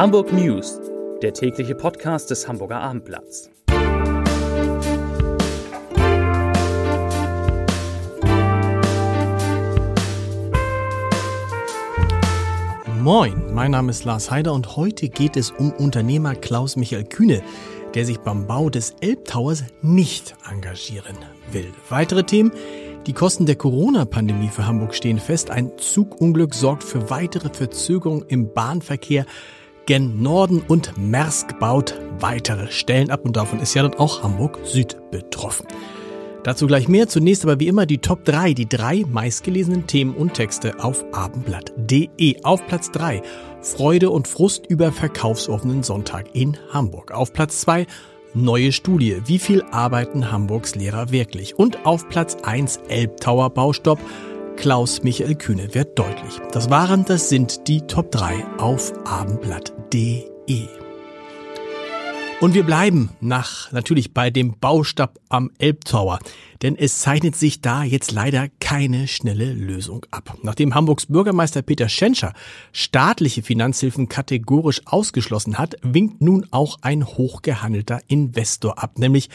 Hamburg News, der tägliche Podcast des Hamburger Abendblatts. Moin, mein Name ist Lars Heider und heute geht es um Unternehmer Klaus Michael Kühne, der sich beim Bau des Elbtowers nicht engagieren will. Weitere Themen die Kosten der Corona-Pandemie für Hamburg stehen fest. Ein Zugunglück sorgt für weitere Verzögerungen im Bahnverkehr gen Norden und Maersk baut weitere Stellen ab und davon ist ja dann auch Hamburg Süd betroffen. Dazu gleich mehr. Zunächst aber wie immer die Top 3, die drei meistgelesenen Themen und Texte auf abendblatt.de. Auf Platz 3 Freude und Frust über verkaufsoffenen Sonntag in Hamburg. Auf Platz 2 Neue Studie. Wie viel arbeiten Hamburgs Lehrer wirklich? Und auf Platz 1 Elbtower Baustopp. Klaus Michael Kühne wird deutlich. Das waren, das sind die Top 3 auf abendblatt.de. Und wir bleiben nach natürlich bei dem Baustab am Elbtower, denn es zeichnet sich da jetzt leider keine schnelle Lösung ab. Nachdem Hamburgs Bürgermeister Peter Schenscher staatliche Finanzhilfen kategorisch ausgeschlossen hat, winkt nun auch ein hochgehandelter Investor ab, nämlich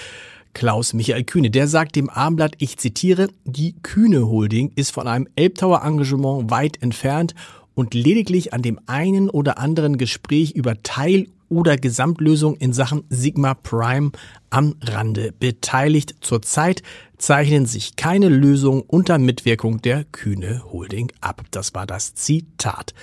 Klaus Michael Kühne. Der sagt dem Abendblatt, ich zitiere, die Kühne Holding ist von einem Elbtower Engagement weit entfernt und lediglich an dem einen oder anderen Gespräch über Teil- oder Gesamtlösung in Sachen Sigma Prime am Rande beteiligt. Zurzeit zeichnen sich keine Lösungen unter Mitwirkung der Kühne Holding ab. Das war das Zitat.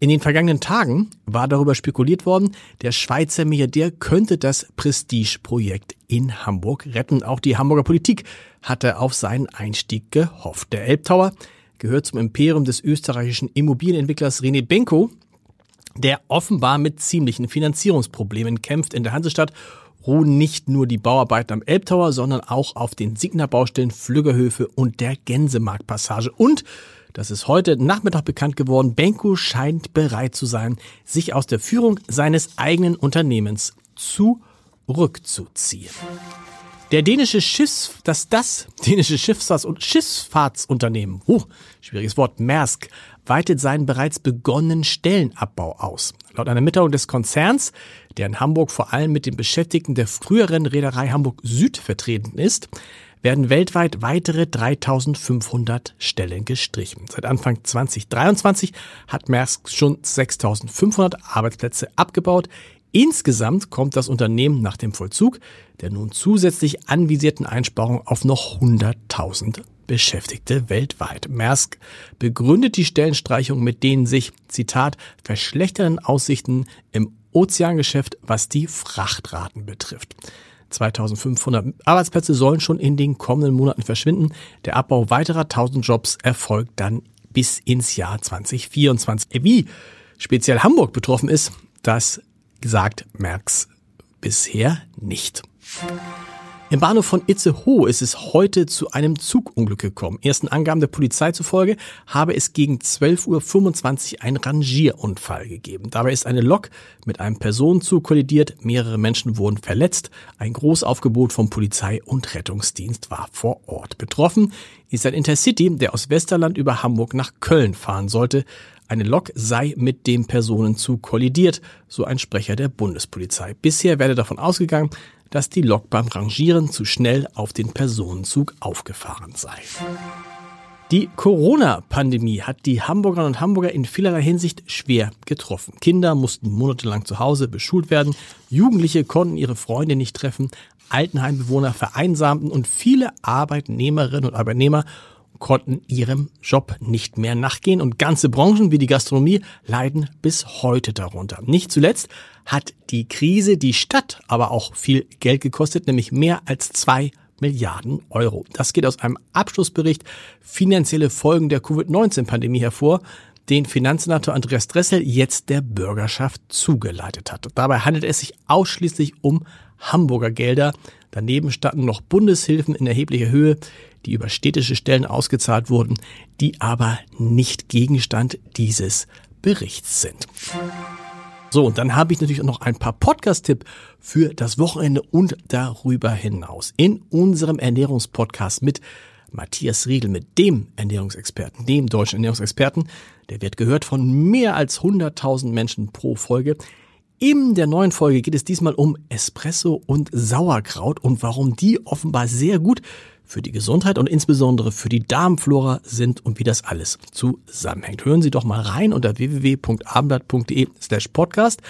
In den vergangenen Tagen war darüber spekuliert worden, der Schweizer Milliardär könnte das Prestige-Projekt in Hamburg retten. Auch die Hamburger Politik hatte auf seinen Einstieg gehofft. Der Elbtower gehört zum Imperium des österreichischen Immobilienentwicklers René Benko, der offenbar mit ziemlichen Finanzierungsproblemen kämpft. In der Hansestadt ruhen nicht nur die Bauarbeiten am Elbtower, sondern auch auf den Signa-Baustellen Flüggerhöfe und der Gänsemarktpassage. Und, das ist heute Nachmittag bekannt geworden, Benko scheint bereit zu sein, sich aus der Führung seines eigenen Unternehmens zurückzuziehen. Der dänische Schiffs, das das dänische Schifffahrts- und Schifffahrtsunternehmen, huh, schwieriges Wort, Maersk, weitet seinen bereits begonnenen Stellenabbau aus. Laut einer Mitteilung des Konzerns, der in Hamburg vor allem mit den Beschäftigten der früheren Reederei Hamburg Süd vertreten ist, werden weltweit weitere 3500 Stellen gestrichen. Seit Anfang 2023 hat Maersk schon 6500 Arbeitsplätze abgebaut. Insgesamt kommt das Unternehmen nach dem Vollzug der nun zusätzlich anvisierten Einsparung auf noch 100.000 Beschäftigte weltweit. Maersk begründet die Stellenstreichung mit denen sich, Zitat, verschlechternden Aussichten im Ozeangeschäft, was die Frachtraten betrifft. 2500 Arbeitsplätze sollen schon in den kommenden Monaten verschwinden. Der Abbau weiterer 1000 Jobs erfolgt dann bis ins Jahr 2024. Wie speziell Hamburg betroffen ist, das sagt Merks bisher nicht. Im Bahnhof von Itzehoe ist es heute zu einem Zugunglück gekommen. Ersten Angaben der Polizei zufolge habe es gegen 12.25 Uhr einen Rangierunfall gegeben. Dabei ist eine Lok mit einem Personenzug kollidiert, mehrere Menschen wurden verletzt, ein Großaufgebot vom Polizei- und Rettungsdienst war vor Ort. Betroffen ist ein Intercity, der aus Westerland über Hamburg nach Köln fahren sollte. Eine Lok sei mit dem Personenzug kollidiert, so ein Sprecher der Bundespolizei. Bisher werde davon ausgegangen, dass die Lok beim Rangieren zu schnell auf den Personenzug aufgefahren sei. Die Corona-Pandemie hat die Hamburgerinnen und Hamburger in vielerlei Hinsicht schwer getroffen. Kinder mussten monatelang zu Hause beschult werden, Jugendliche konnten ihre Freunde nicht treffen, Altenheimbewohner vereinsamten und viele Arbeitnehmerinnen und Arbeitnehmer konnten ihrem Job nicht mehr nachgehen und ganze Branchen wie die Gastronomie leiden bis heute darunter. Nicht zuletzt hat die Krise die Stadt aber auch viel Geld gekostet, nämlich mehr als zwei Milliarden Euro. Das geht aus einem Abschlussbericht finanzielle Folgen der Covid-19-Pandemie hervor, den Finanzsenator Andreas Dressel jetzt der Bürgerschaft zugeleitet hat. Dabei handelt es sich ausschließlich um Hamburger Gelder. Daneben standen noch Bundeshilfen in erheblicher Höhe, die über städtische Stellen ausgezahlt wurden, die aber nicht Gegenstand dieses Berichts sind. So, und dann habe ich natürlich auch noch ein paar Podcast-Tipp für das Wochenende und darüber hinaus. In unserem Ernährungspodcast mit Matthias Riegel, mit dem Ernährungsexperten, dem deutschen Ernährungsexperten, der wird gehört von mehr als 100.000 Menschen pro Folge. In der neuen Folge geht es diesmal um Espresso und Sauerkraut und warum die offenbar sehr gut für die Gesundheit und insbesondere für die Darmflora sind und wie das alles zusammenhängt. Hören Sie doch mal rein unter www.abendblatt.de slash podcast.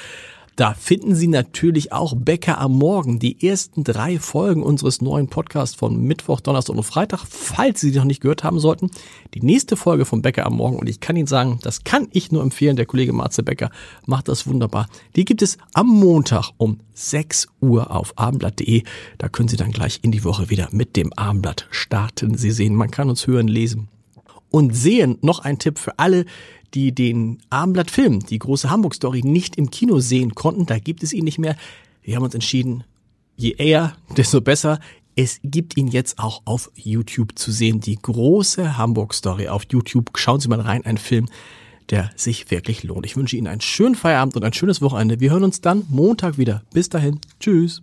Da finden Sie natürlich auch Bäcker am Morgen, die ersten drei Folgen unseres neuen Podcasts von Mittwoch, Donnerstag und Freitag, falls Sie die noch nicht gehört haben sollten. Die nächste Folge von Bäcker am Morgen, und ich kann Ihnen sagen, das kann ich nur empfehlen, der Kollege Marze Becker macht das wunderbar. Die gibt es am Montag um 6 Uhr auf abendblatt.de. Da können Sie dann gleich in die Woche wieder mit dem Abendblatt starten. Sie sehen, man kann uns hören, lesen und sehen. Noch ein Tipp für alle, die den Abendblatt-Film, die große Hamburg-Story, nicht im Kino sehen konnten. Da gibt es ihn nicht mehr. Wir haben uns entschieden, je eher, desto besser. Es gibt ihn jetzt auch auf YouTube zu sehen. Die große Hamburg-Story auf YouTube. Schauen Sie mal rein, ein Film, der sich wirklich lohnt. Ich wünsche Ihnen einen schönen Feierabend und ein schönes Wochenende. Wir hören uns dann Montag wieder. Bis dahin. Tschüss.